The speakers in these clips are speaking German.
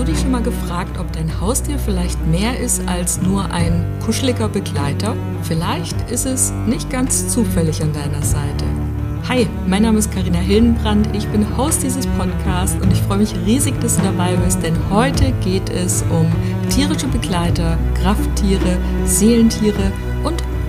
du dich schon mal gefragt, ob dein Haustier vielleicht mehr ist als nur ein kuscheliger Begleiter? Vielleicht ist es nicht ganz zufällig an deiner Seite. Hi, mein Name ist Karina Hildenbrand, ich bin Host dieses Podcasts und ich freue mich riesig, dass du dabei bist, denn heute geht es um tierische Begleiter, Krafttiere, Seelentiere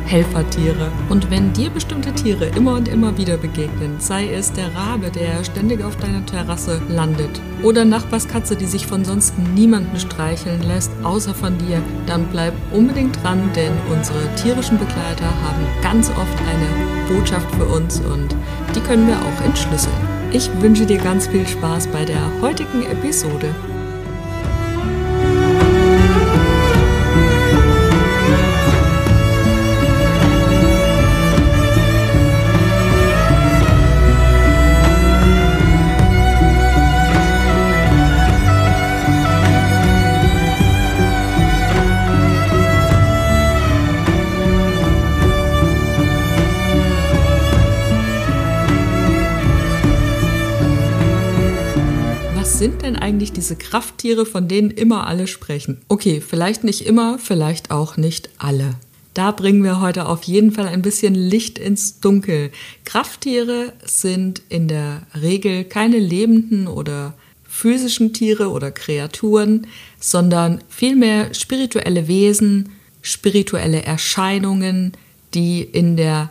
Helfertiere. Und wenn dir bestimmte Tiere immer und immer wieder begegnen, sei es der Rabe, der ständig auf deiner Terrasse landet, oder Nachbarskatze, die sich von sonst niemanden streicheln lässt, außer von dir, dann bleib unbedingt dran, denn unsere tierischen Begleiter haben ganz oft eine Botschaft für uns und die können wir auch entschlüsseln. Ich wünsche dir ganz viel Spaß bei der heutigen Episode. Sind denn eigentlich diese Krafttiere, von denen immer alle sprechen? Okay, vielleicht nicht immer, vielleicht auch nicht alle. Da bringen wir heute auf jeden Fall ein bisschen Licht ins Dunkel. Krafttiere sind in der Regel keine lebenden oder physischen Tiere oder Kreaturen, sondern vielmehr spirituelle Wesen, spirituelle Erscheinungen, die in der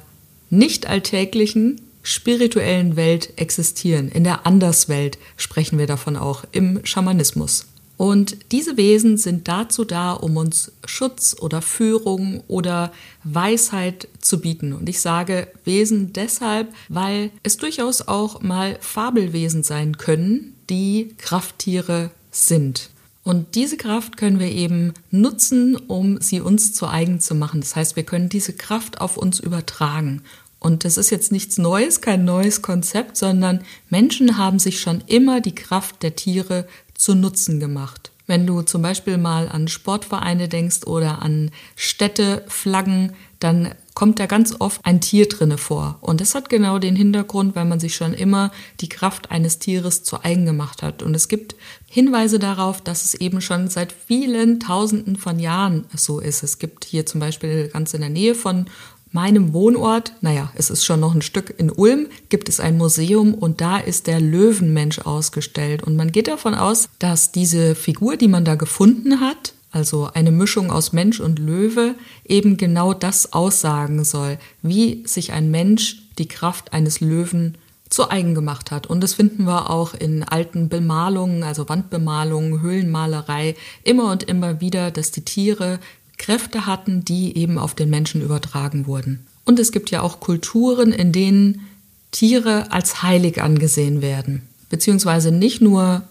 nicht alltäglichen, spirituellen Welt existieren. In der Anderswelt sprechen wir davon auch im Schamanismus. Und diese Wesen sind dazu da, um uns Schutz oder Führung oder Weisheit zu bieten. Und ich sage Wesen deshalb, weil es durchaus auch mal Fabelwesen sein können, die Krafttiere sind. Und diese Kraft können wir eben nutzen, um sie uns zu eigen zu machen. Das heißt, wir können diese Kraft auf uns übertragen. Und das ist jetzt nichts Neues, kein neues Konzept, sondern Menschen haben sich schon immer die Kraft der Tiere zu Nutzen gemacht. Wenn du zum Beispiel mal an Sportvereine denkst oder an Städteflaggen, dann kommt da ganz oft ein Tier drinne vor. Und das hat genau den Hintergrund, weil man sich schon immer die Kraft eines Tieres zu eigen gemacht hat. Und es gibt Hinweise darauf, dass es eben schon seit vielen Tausenden von Jahren so ist. Es gibt hier zum Beispiel ganz in der Nähe von meinem Wohnort, naja, es ist schon noch ein Stück in Ulm, gibt es ein Museum und da ist der Löwenmensch ausgestellt. Und man geht davon aus, dass diese Figur, die man da gefunden hat, also eine Mischung aus Mensch und Löwe, eben genau das aussagen soll, wie sich ein Mensch die Kraft eines Löwen zu eigen gemacht hat. Und das finden wir auch in alten Bemalungen, also Wandbemalungen, Höhlenmalerei, immer und immer wieder, dass die Tiere Kräfte hatten, die eben auf den Menschen übertragen wurden. Und es gibt ja auch Kulturen, in denen Tiere als heilig angesehen werden. Beziehungsweise nicht nur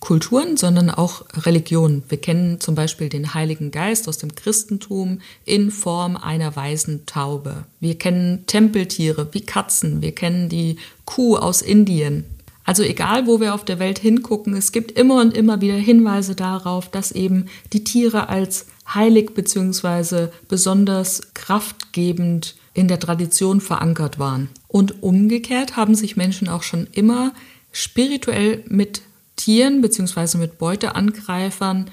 Kulturen, sondern auch Religionen. Wir kennen zum Beispiel den Heiligen Geist aus dem Christentum in Form einer weißen Taube. Wir kennen Tempeltiere wie Katzen. Wir kennen die Kuh aus Indien. Also egal, wo wir auf der Welt hingucken, es gibt immer und immer wieder Hinweise darauf, dass eben die Tiere als heilig bzw. besonders kraftgebend in der Tradition verankert waren. Und umgekehrt haben sich Menschen auch schon immer spirituell mit Tieren bzw. mit Beuteangreifern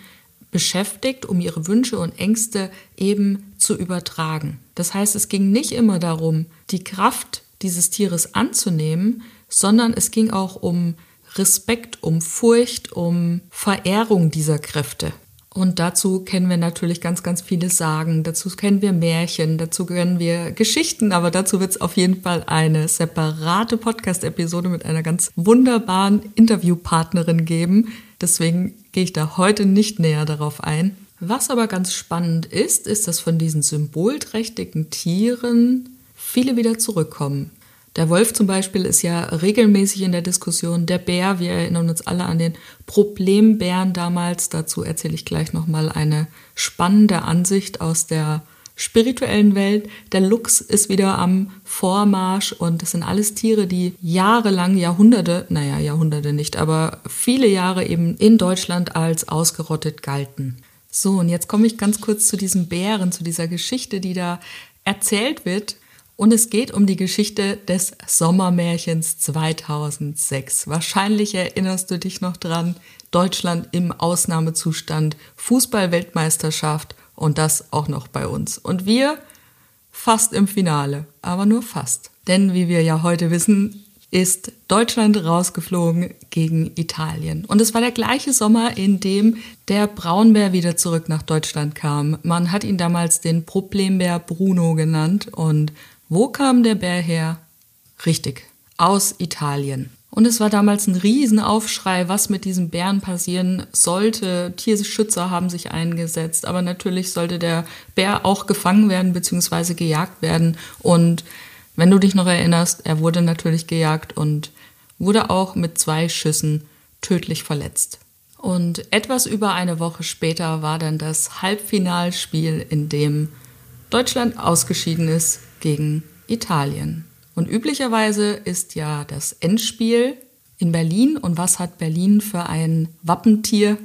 beschäftigt, um ihre Wünsche und Ängste eben zu übertragen. Das heißt, es ging nicht immer darum, die Kraft dieses Tieres anzunehmen, sondern es ging auch um Respekt, um Furcht, um Verehrung dieser Kräfte. Und dazu kennen wir natürlich ganz, ganz viele Sagen, dazu kennen wir Märchen, dazu kennen wir Geschichten, aber dazu wird es auf jeden Fall eine separate Podcast-Episode mit einer ganz wunderbaren Interviewpartnerin geben. Deswegen gehe ich da heute nicht näher darauf ein. Was aber ganz spannend ist, ist, dass von diesen symbolträchtigen Tieren viele wieder zurückkommen. Der Wolf zum Beispiel ist ja regelmäßig in der Diskussion. Der Bär, wir erinnern uns alle an den Problembären damals. Dazu erzähle ich gleich nochmal eine spannende Ansicht aus der spirituellen Welt. Der Luchs ist wieder am Vormarsch und das sind alles Tiere, die jahrelang, Jahrhunderte, naja, Jahrhunderte nicht, aber viele Jahre eben in Deutschland als ausgerottet galten. So, und jetzt komme ich ganz kurz zu diesem Bären, zu dieser Geschichte, die da erzählt wird Und es geht um die Geschichte des Sommermärchens 2006. Wahrscheinlich erinnerst du dich noch dran. Deutschland im Ausnahmezustand, Fußballweltmeisterschaft und das auch noch bei uns. Und wir fast im Finale, aber nur fast. Denn wie wir ja heute wissen, ist Deutschland rausgeflogen gegen Italien. Und es war der gleiche Sommer, in dem der Braunbär wieder zurück nach Deutschland kam. Man hat ihn damals den Problembär Bruno genannt und wo kam der Bär her? Richtig, aus Italien. Und es war damals ein Riesenaufschrei, was mit diesem Bären passieren sollte. Tierschützer haben sich eingesetzt, aber natürlich sollte der Bär auch gefangen werden bzw. gejagt werden. Und wenn du dich noch erinnerst, er wurde natürlich gejagt und wurde auch mit zwei Schüssen tödlich verletzt. Und etwas über eine Woche später war dann das Halbfinalspiel, in dem Deutschland ausgeschieden ist gegen Italien. Und üblicherweise ist ja das Endspiel in Berlin. Und was hat Berlin für ein Wappentier?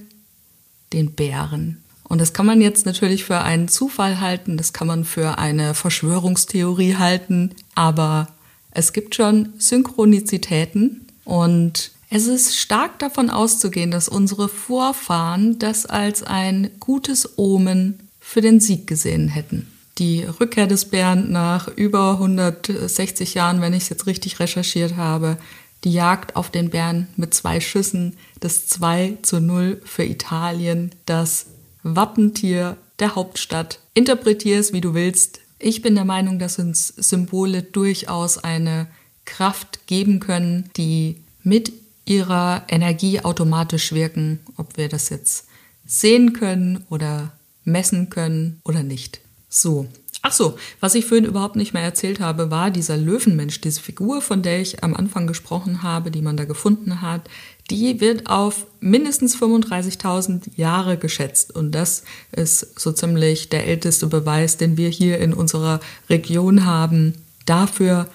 Den Bären. Und das kann man jetzt natürlich für einen Zufall halten, das kann man für eine Verschwörungstheorie halten, aber es gibt schon Synchronizitäten und es ist stark davon auszugehen, dass unsere Vorfahren das als ein gutes Omen für den Sieg gesehen hätten die Rückkehr des Bären nach über 160 Jahren, wenn ich es jetzt richtig recherchiert habe, die Jagd auf den Bären mit zwei Schüssen, das 2 zu 0 für Italien, das Wappentier der Hauptstadt. Interpretier es, wie du willst. Ich bin der Meinung, dass uns Symbole durchaus eine Kraft geben können, die mit ihrer Energie automatisch wirken, ob wir das jetzt sehen können oder messen können oder nicht. So. Ach so, was ich vorhin überhaupt nicht mehr erzählt habe, war dieser Löwenmensch, diese Figur, von der ich am Anfang gesprochen habe, die man da gefunden hat, die wird auf mindestens 35.000 Jahre geschätzt. Und das ist so ziemlich der älteste Beweis, den wir hier in unserer Region haben, dafür,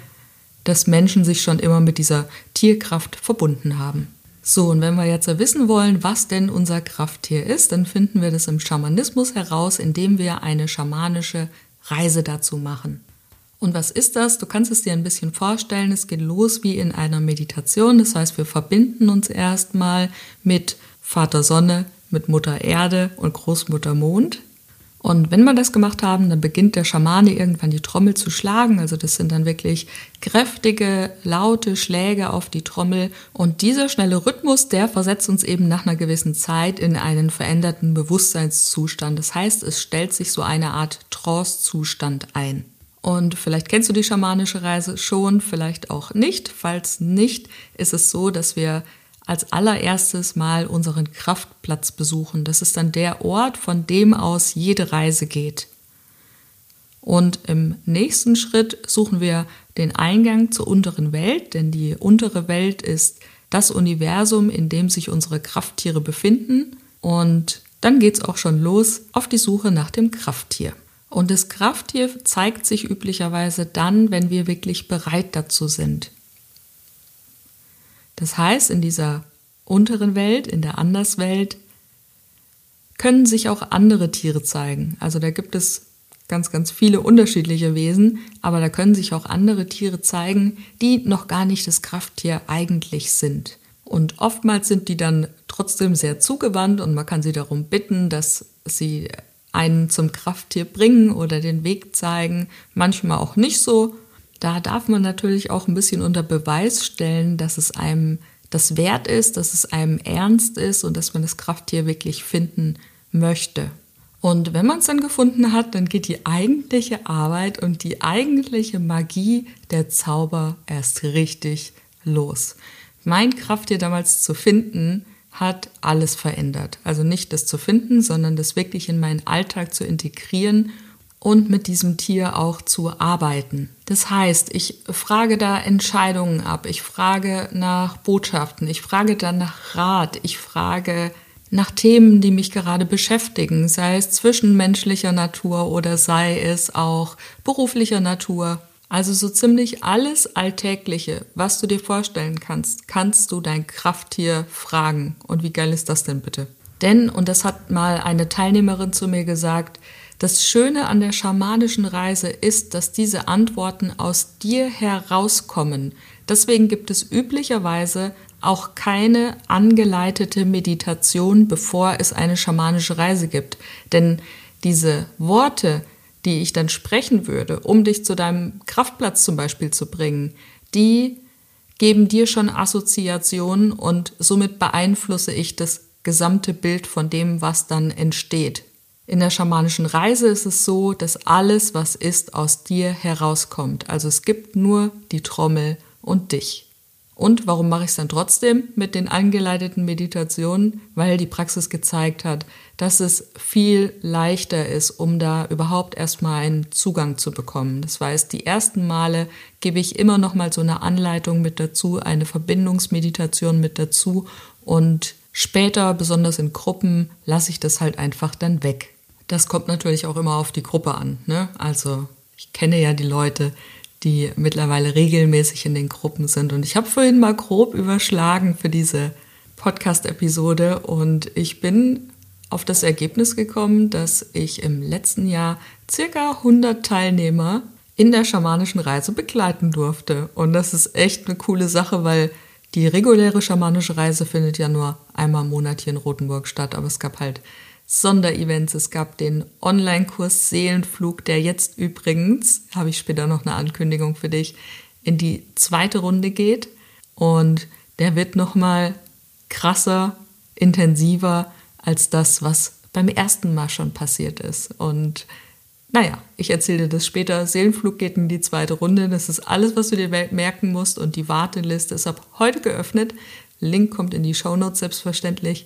dass Menschen sich schon immer mit dieser Tierkraft verbunden haben. So, und wenn wir jetzt wissen wollen, was denn unser Krafttier ist, dann finden wir das im Schamanismus heraus, indem wir eine schamanische Reise dazu machen. Und was ist das? Du kannst es dir ein bisschen vorstellen. Es geht los wie in einer Meditation. Das heißt, wir verbinden uns erstmal mit Vater Sonne, mit Mutter Erde und Großmutter Mond. Und wenn wir das gemacht haben, dann beginnt der Schamane irgendwann die Trommel zu schlagen. Also das sind dann wirklich kräftige, laute Schläge auf die Trommel. Und dieser schnelle Rhythmus, der versetzt uns eben nach einer gewissen Zeit in einen veränderten Bewusstseinszustand. Das heißt, es stellt sich so eine Art Trance-Zustand ein. Und vielleicht kennst du die schamanische Reise schon, vielleicht auch nicht. Falls nicht, ist es so, dass wir als allererstes mal unseren Kraftplatz besuchen. Das ist dann der Ort, von dem aus jede Reise geht. Und im nächsten Schritt suchen wir den Eingang zur unteren Welt, denn die untere Welt ist das Universum, in dem sich unsere Krafttiere befinden. Und dann geht es auch schon los auf die Suche nach dem Krafttier. Und das Krafttier zeigt sich üblicherweise dann, wenn wir wirklich bereit dazu sind. Das heißt, in dieser unteren Welt, in der Anderswelt, können sich auch andere Tiere zeigen. Also da gibt es ganz, ganz viele unterschiedliche Wesen, aber da können sich auch andere Tiere zeigen, die noch gar nicht das Krafttier eigentlich sind. Und oftmals sind die dann trotzdem sehr zugewandt und man kann sie darum bitten, dass sie einen zum Krafttier bringen oder den Weg zeigen. Manchmal auch nicht so. Da darf man natürlich auch ein bisschen unter Beweis stellen, dass es einem das wert ist, dass es einem ernst ist und dass man das Krafttier wirklich finden möchte. Und wenn man es dann gefunden hat, dann geht die eigentliche Arbeit und die eigentliche Magie der Zauber erst richtig los. Mein Krafttier damals zu finden, hat alles verändert. Also nicht das zu finden, sondern das wirklich in meinen Alltag zu integrieren und mit diesem Tier auch zu arbeiten. Das heißt, ich frage da Entscheidungen ab, ich frage nach Botschaften, ich frage dann nach Rat, ich frage nach Themen, die mich gerade beschäftigen, sei es zwischenmenschlicher Natur oder sei es auch beruflicher Natur. Also so ziemlich alles Alltägliche, was du dir vorstellen kannst, kannst du dein Krafttier fragen. Und wie geil ist das denn bitte? Denn, und das hat mal eine Teilnehmerin zu mir gesagt, Das Schöne an der schamanischen Reise ist, dass diese Antworten aus dir herauskommen. Deswegen gibt es üblicherweise auch keine angeleitete Meditation, bevor es eine schamanische Reise gibt. Denn diese Worte, die ich dann sprechen würde, um dich zu deinem Kraftplatz zum Beispiel zu bringen, die geben dir schon Assoziationen und somit beeinflusse ich das gesamte Bild von dem, was dann entsteht. In der schamanischen Reise ist es so, dass alles, was ist, aus dir herauskommt. Also es gibt nur die Trommel und dich. Und warum mache ich es dann trotzdem mit den angeleiteten Meditationen? Weil die Praxis gezeigt hat, dass es viel leichter ist, um da überhaupt erstmal einen Zugang zu bekommen. Das heißt, die ersten Male gebe ich immer noch mal so eine Anleitung mit dazu, eine Verbindungsmeditation mit dazu und später, besonders in Gruppen, lasse ich das halt einfach dann weg. Das kommt natürlich auch immer auf die Gruppe an. Ne? Also ich kenne ja die Leute, die mittlerweile regelmäßig in den Gruppen sind. Und ich habe vorhin mal grob überschlagen für diese Podcast-Episode und ich bin auf das Ergebnis gekommen, dass ich im letzten Jahr circa 100 Teilnehmer in der schamanischen Reise begleiten durfte. Und das ist echt eine coole Sache, weil die reguläre schamanische Reise findet ja nur einmal im Monat hier in Rothenburg statt, aber es gab halt Sonderevents. Es gab den Online-Kurs Seelenflug, der jetzt übrigens, habe ich später noch eine Ankündigung für dich, in die zweite Runde geht. Und der wird nochmal krasser, intensiver als das, was beim ersten Mal schon passiert ist. Und naja, ich erzähle dir das später. Seelenflug geht in die zweite Runde. Das ist alles, was du dir merken musst. Und die Warteliste ist ab heute geöffnet. Link kommt in die Show Notes selbstverständlich.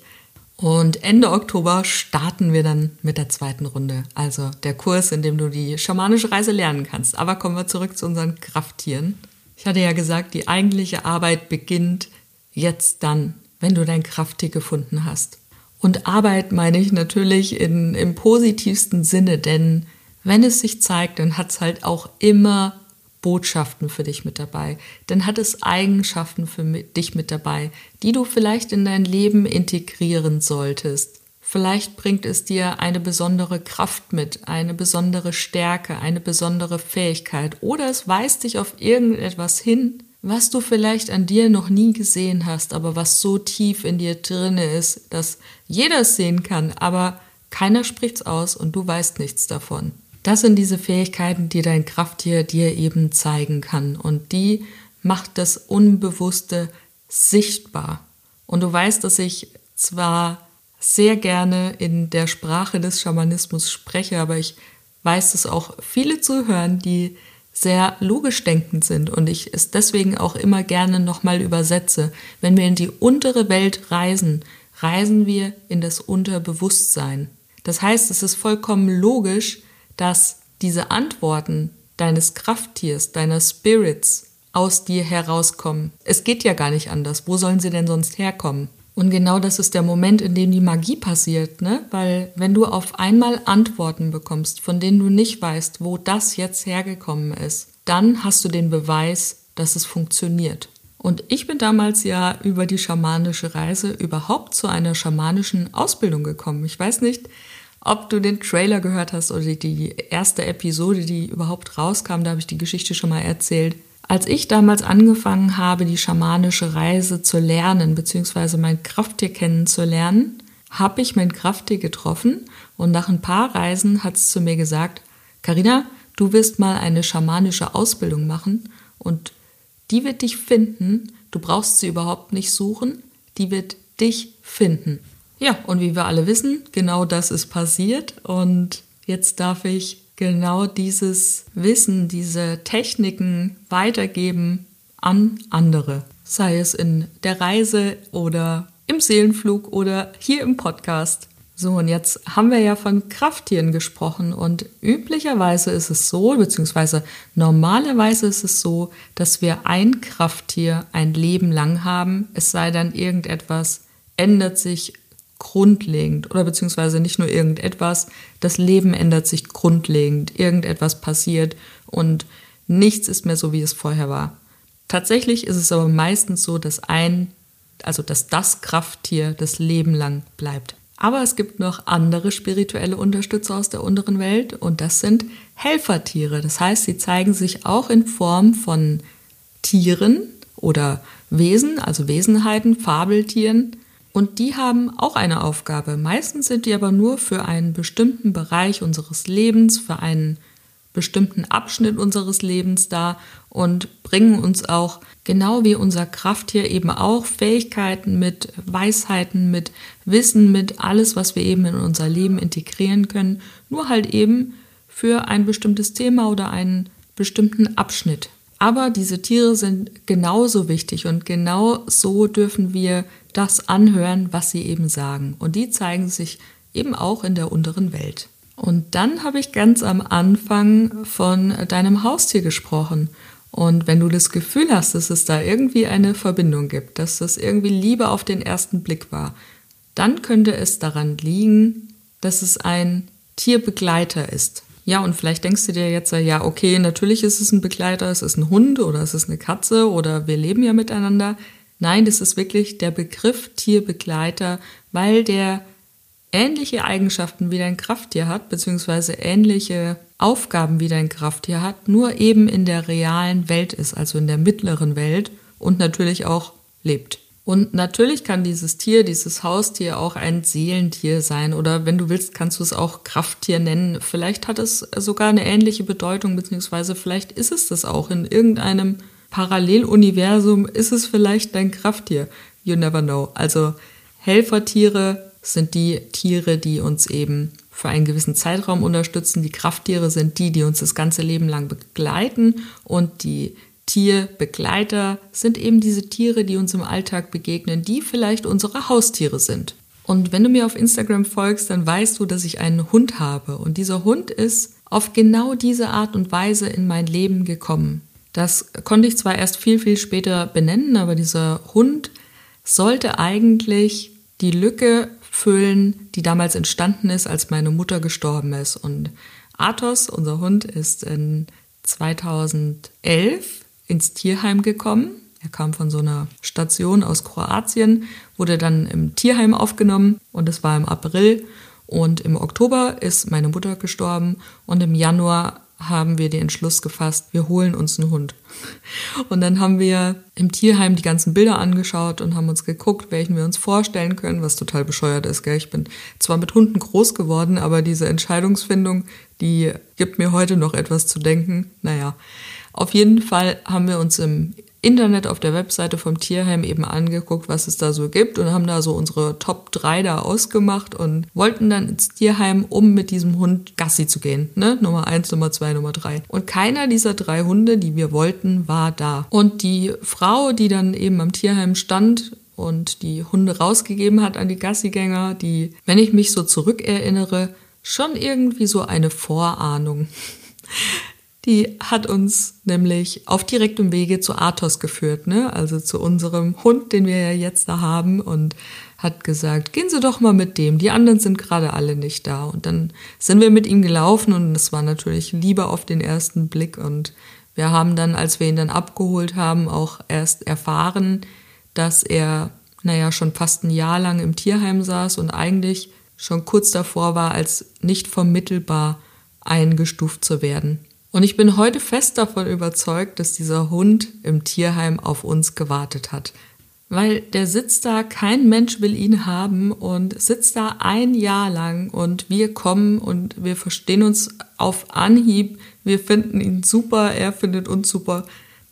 Und Ende Oktober starten wir dann mit der zweiten Runde, also der Kurs, in dem du die schamanische Reise lernen kannst. Aber kommen wir zurück zu unseren Krafttieren. Ich hatte ja gesagt, die eigentliche Arbeit beginnt jetzt dann, wenn du dein Krafttier gefunden hast. Und Arbeit meine ich natürlich in, im positivsten Sinne, denn wenn es sich zeigt, dann hat es halt auch immer Botschaften für dich mit dabei, dann hat es Eigenschaften für dich mit dabei, die du vielleicht in dein Leben integrieren solltest. Vielleicht bringt es dir eine besondere Kraft mit, eine besondere Stärke, eine besondere Fähigkeit oder es weist dich auf irgendetwas hin, was du vielleicht an dir noch nie gesehen hast, aber was so tief in dir drinne ist, dass jeder es sehen kann, aber keiner spricht's aus und du weißt nichts davon. Das sind diese Fähigkeiten, die dein Krafttier dir eben zeigen kann. Und die macht das Unbewusste sichtbar. Und du weißt, dass ich zwar sehr gerne in der Sprache des Schamanismus spreche, aber ich weiß es auch viele zu hören, die sehr logisch denkend sind und ich es deswegen auch immer gerne nochmal übersetze. Wenn wir in die untere Welt reisen, reisen wir in das Unterbewusstsein. Das heißt, es ist vollkommen logisch, dass diese Antworten deines Krafttiers, deiner Spirits aus dir herauskommen. Es geht ja gar nicht anders. Wo sollen sie denn sonst herkommen? Und genau das ist der Moment, in dem die Magie passiert, ne? Weil wenn du auf einmal Antworten bekommst, von denen du nicht weißt, wo das jetzt hergekommen ist, dann hast du den Beweis, dass es funktioniert. Und ich bin damals ja über die schamanische Reise überhaupt zu einer schamanischen Ausbildung gekommen. Ich weiß nicht, ob du den Trailer gehört hast oder die erste Episode, die überhaupt rauskam, da habe ich die Geschichte schon mal erzählt. Als ich damals angefangen habe, die schamanische Reise zu lernen, beziehungsweise mein Krafttier kennenzulernen, habe ich mein Krafttier getroffen und nach ein paar Reisen hat es zu mir gesagt, Karina, du wirst mal eine schamanische Ausbildung machen und die wird dich finden, du brauchst sie überhaupt nicht suchen, die wird dich finden. Ja, und wie wir alle wissen, genau das ist passiert. Und jetzt darf ich genau dieses Wissen, diese Techniken weitergeben an andere, sei es in der Reise oder im Seelenflug oder hier im Podcast. So, und jetzt haben wir ja von Krafttieren gesprochen. Und üblicherweise ist es so, beziehungsweise normalerweise ist es so, dass wir ein Krafttier ein Leben lang haben, es sei dann irgendetwas ändert sich grundlegend oder beziehungsweise nicht nur irgendetwas, das Leben ändert sich grundlegend, irgendetwas passiert und nichts ist mehr so, wie es vorher war. Tatsächlich ist es aber meistens so, dass ein, also dass das Krafttier das Leben lang bleibt. Aber es gibt noch andere spirituelle Unterstützer aus der unteren Welt und das sind Helfertiere. Das heißt, sie zeigen sich auch in Form von Tieren oder Wesen, also Wesenheiten, Fabeltieren. Und die haben auch eine Aufgabe. Meistens sind die aber nur für einen bestimmten Bereich unseres Lebens, für einen bestimmten Abschnitt unseres Lebens da und bringen uns auch, genau wie unser Krafttier, eben auch Fähigkeiten mit, Weisheiten mit, Wissen mit, alles, was wir eben in unser Leben integrieren können, nur halt eben für ein bestimmtes Thema oder einen bestimmten Abschnitt. Aber diese Tiere sind genauso wichtig und genau so dürfen wir das anhören, was sie eben sagen. Und die zeigen sich eben auch in der unteren Welt. Und dann habe ich ganz am Anfang von deinem Haustier gesprochen. Und wenn du das Gefühl hast, dass es da irgendwie eine Verbindung gibt, dass das irgendwie Liebe auf den ersten Blick war, dann könnte es daran liegen, dass es ein Tierbegleiter ist. Ja, und vielleicht denkst du dir jetzt, ja, okay, natürlich ist es ein Begleiter, es ist ein Hund oder es ist eine Katze oder wir leben ja miteinander. Nein, das ist wirklich der Begriff Tierbegleiter, weil der ähnliche Eigenschaften wie dein Krafttier hat, beziehungsweise ähnliche Aufgaben wie dein Krafttier hat, nur eben in der realen Welt ist, also in der mittleren Welt und natürlich auch lebt. Und natürlich kann dieses Tier, dieses Haustier auch ein Seelentier sein oder wenn du willst, kannst du es auch Krafttier nennen. Vielleicht hat es sogar eine ähnliche Bedeutung, beziehungsweise vielleicht ist es das auch. In irgendeinem Paralleluniversum ist es vielleicht dein Krafttier. You never know. Also Helfertiere sind die Tiere, die uns eben für einen gewissen Zeitraum unterstützen. Die Krafttiere sind die, die uns das ganze Leben lang begleiten und die Tierbegleiter sind eben diese Tiere, die uns im Alltag begegnen, die vielleicht unsere Haustiere sind. Und wenn du mir auf Instagram folgst, dann weißt du, dass ich einen Hund habe. Und dieser Hund ist auf genau diese Art und Weise in mein Leben gekommen. Das konnte ich zwar erst viel, viel später benennen, aber dieser Hund sollte eigentlich die Lücke füllen, die damals entstanden ist, als meine Mutter gestorben ist. Und Athos, unser Hund, ist in 2011 ins Tierheim gekommen. Er kam von so einer Station aus Kroatien, wurde dann im Tierheim aufgenommen und es war im April. Und im Oktober ist meine Mutter gestorben und im Januar haben wir den Entschluss gefasst, wir holen uns einen Hund. Und dann haben wir im Tierheim die ganzen Bilder angeschaut und haben uns geguckt, welchen wir uns vorstellen können, was total bescheuert ist. Gell? Ich bin zwar mit Hunden groß geworden, aber diese Entscheidungsfindung, die gibt mir heute noch etwas zu denken. Naja, auf jeden Fall haben wir uns im Internet auf der Webseite vom Tierheim eben angeguckt, was es da so gibt und haben da so unsere Top 3 da ausgemacht und wollten dann ins Tierheim, um mit diesem Hund Gassi zu gehen. Ne? Nummer 1, Nummer 2, Nummer 3. Und keiner dieser drei Hunde, die wir wollten, war da. Und die Frau, die dann eben am Tierheim stand, und die Hunde rausgegeben hat an die Gassigänger, die, wenn ich mich so zurückerinnere, schon irgendwie so eine Vorahnung die hat uns nämlich auf direktem Wege zu Athos geführt, ne? also zu unserem Hund, den wir ja jetzt da haben und hat gesagt, gehen Sie doch mal mit dem, die anderen sind gerade alle nicht da. Und dann sind wir mit ihm gelaufen und es war natürlich Liebe auf den ersten Blick und wir haben dann, als wir ihn dann abgeholt haben, auch erst erfahren, dass er, naja, schon fast ein Jahr lang im Tierheim saß und eigentlich schon kurz davor war, als nicht vermittelbar eingestuft zu werden. Und ich bin heute fest davon überzeugt, dass dieser Hund im Tierheim auf uns gewartet hat. Weil der sitzt da, kein Mensch will ihn haben und sitzt da ein Jahr lang und wir kommen und wir verstehen uns auf Anhieb. Wir finden ihn super, er findet uns super.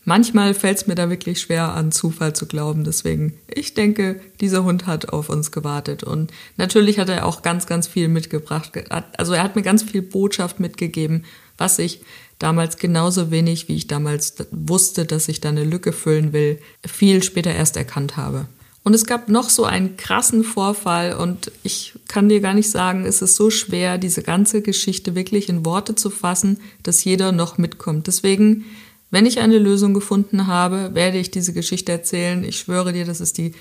Manchmal fällt es mir da wirklich schwer an Zufall zu glauben. Deswegen, ich denke, dieser Hund hat auf uns gewartet. Und natürlich hat er auch ganz, ganz viel mitgebracht. Also er hat mir ganz viel Botschaft mitgegeben, was ich damals genauso wenig, wie ich damals wusste, dass ich da eine Lücke füllen will, viel später erst erkannt habe. Und es gab noch so einen krassen Vorfall und ich kann dir gar nicht sagen, es ist so schwer, diese ganze Geschichte wirklich in Worte zu fassen, dass jeder noch mitkommt. Deswegen, wenn ich eine Lösung gefunden habe, werde ich diese Geschichte erzählen. Ich schwöre dir, das ist die,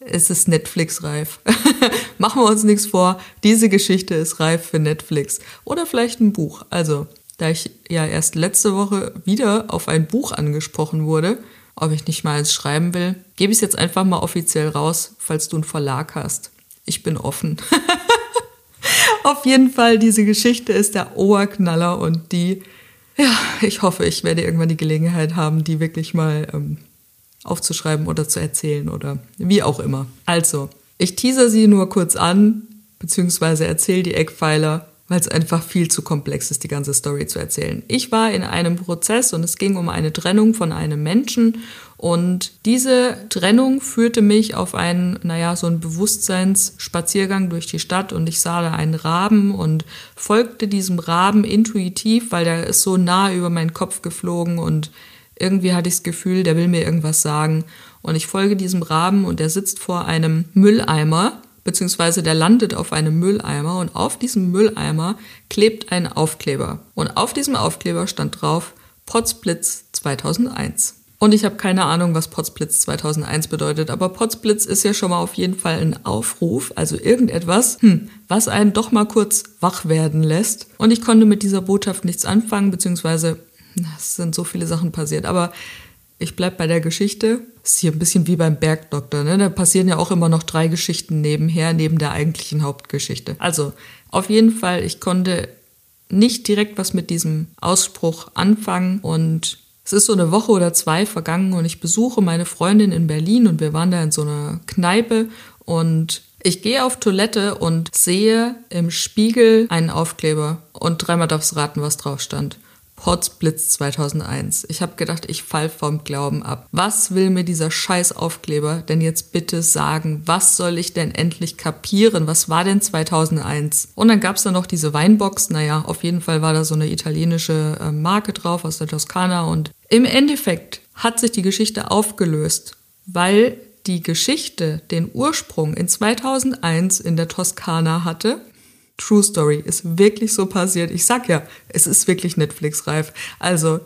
es ist Netflix-reif. Machen wir uns nichts vor, diese Geschichte ist reif für Netflix. Oder vielleicht ein Buch. Also, da ich ja erst letzte Woche wieder auf ein Buch angesprochen wurde, ob ich nicht mal eins schreiben will, gebe ich es jetzt einfach mal offiziell raus, falls du einen Verlag hast. Ich bin offen. Auf jeden Fall, diese Geschichte ist der Oberknaller und die, ja, ich hoffe, ich werde irgendwann die Gelegenheit haben, die wirklich mal ähm, aufzuschreiben oder zu erzählen oder wie auch immer. Also, ich teaser sie nur kurz an, beziehungsweise erzähle die Eckpfeiler weil es einfach viel zu komplex ist, die ganze Story zu erzählen. Ich war in einem Prozess und es ging um eine Trennung von einem Menschen und diese Trennung führte mich auf einen, naja, so einen Bewusstseinsspaziergang durch die Stadt und ich sah da einen Raben und folgte diesem Raben intuitiv, weil der ist so nah über meinen Kopf geflogen und irgendwie hatte ich das Gefühl, der will mir irgendwas sagen. Und ich folge diesem Raben und der sitzt vor einem Mülleimer beziehungsweise der landet auf einem Mülleimer und auf diesem Mülleimer klebt ein Aufkleber. Und auf diesem Aufkleber stand drauf Potzblitz 2001. Und ich habe keine Ahnung, was Potzblitz 2001 bedeutet, aber Potzblitz ist ja schon mal auf jeden Fall ein Aufruf, also irgendetwas, hm, was einen doch mal kurz wach werden lässt. Und ich konnte mit dieser Botschaft nichts anfangen, beziehungsweise es sind so viele Sachen passiert, aber ich bleib bei der Geschichte. Ist hier ein bisschen wie beim Bergdoktor, ne? Da passieren ja auch immer noch drei Geschichten nebenher, neben der eigentlichen Hauptgeschichte. Also, auf jeden Fall, ich konnte nicht direkt was mit diesem Ausspruch anfangen und es ist so eine Woche oder zwei vergangen und ich besuche meine Freundin in Berlin und wir waren da in so einer Kneipe und ich gehe auf Toilette und sehe im Spiegel einen Aufkleber und dreimal darfst raten, was drauf stand. Potsblitz 2001. Ich habe gedacht, ich fall vom Glauben ab. Was will mir dieser Scheißaufkleber denn jetzt bitte sagen? Was soll ich denn endlich kapieren? Was war denn 2001? Und dann gab's da noch diese Weinbox. Naja, auf jeden Fall war da so eine italienische äh, Marke drauf aus der Toskana. Und im Endeffekt hat sich die Geschichte aufgelöst, weil die Geschichte den Ursprung in 2001 in der Toskana hatte True Story ist wirklich so passiert. Ich sag ja, es ist wirklich Netflix-reif. Also,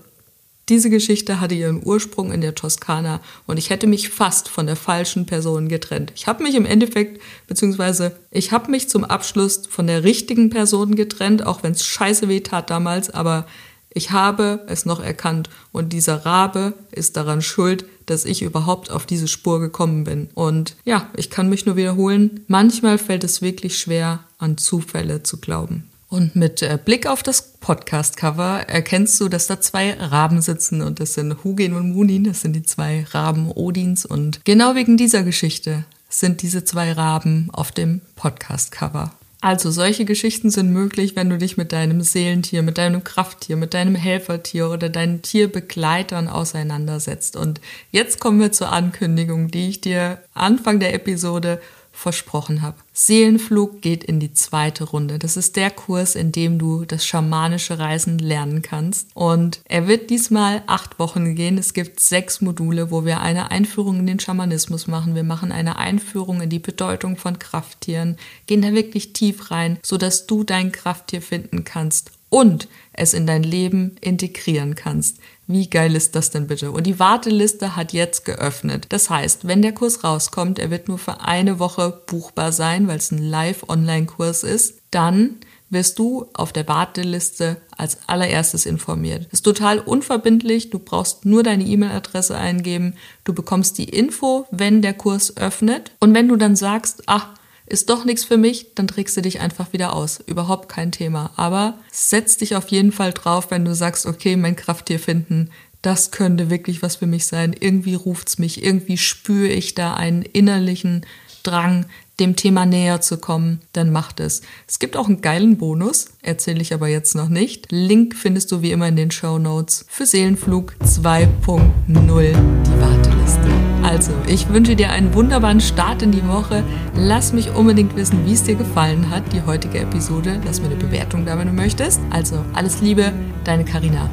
diese Geschichte hatte ihren Ursprung in der Toskana und ich hätte mich fast von der falschen Person getrennt. Ich habe mich im Endeffekt, beziehungsweise ich habe mich zum Abschluss von der richtigen Person getrennt, auch wenn es scheiße weh tat damals, aber ich habe es noch erkannt und dieser Rabe ist daran schuld, dass ich überhaupt auf diese Spur gekommen bin. Und ja, ich kann mich nur wiederholen, manchmal fällt es wirklich schwer, an Zufälle zu glauben. Und mit äh, Blick auf das Podcast-Cover erkennst du, dass da zwei Raben sitzen und das sind Hugin und Munin, das sind die zwei Raben Odins und genau wegen dieser Geschichte sind diese zwei Raben auf dem Podcast-Cover. Also solche Geschichten sind möglich, wenn du dich mit deinem Seelentier, mit deinem Krafttier, mit deinem Helfertier oder deinen Tierbegleitern auseinandersetzt. Und jetzt kommen wir zur Ankündigung, die ich dir Anfang der Episode versprochen habe. Seelenflug geht in die zweite Runde. Das ist der Kurs, in dem du das schamanische Reisen lernen kannst. Und er wird diesmal acht Wochen gehen. Es gibt sechs Module, wo wir eine Einführung in den Schamanismus machen. Wir machen eine Einführung in die Bedeutung von Krafttieren, gehen da wirklich tief rein, sodass du dein Krafttier finden kannst und es in dein Leben integrieren kannst. Wie geil ist das denn bitte? Und die Warteliste hat jetzt geöffnet. Das heißt, wenn der Kurs rauskommt, er wird nur für eine Woche buchbar sein, weil es ein Live-Online-Kurs ist, dann wirst du auf der Warteliste als allererstes informiert. Ist total unverbindlich, du brauchst nur deine E-Mail-Adresse eingeben, du bekommst die Info, wenn der Kurs öffnet und wenn du dann sagst, ach, ist doch nichts für mich, dann trägst du dich einfach wieder aus. Überhaupt kein Thema. Aber setz dich auf jeden Fall drauf, wenn du sagst, okay, mein Krafttier finden, das könnte wirklich was für mich sein. Irgendwie ruft's mich, irgendwie spüre ich da einen innerlichen Drang, dem Thema näher zu kommen, dann macht es. Es gibt auch einen geilen Bonus, erzähle ich aber jetzt noch nicht. Link findest du wie immer in den Show Notes für Seelenflug 2.0 die Warteliste. Also, ich wünsche dir einen wunderbaren Start in die Woche. Lass mich unbedingt wissen, wie es dir gefallen hat, die heutige Episode. Lass mir eine Bewertung da, wenn du möchtest. Also, alles Liebe, deine Karina.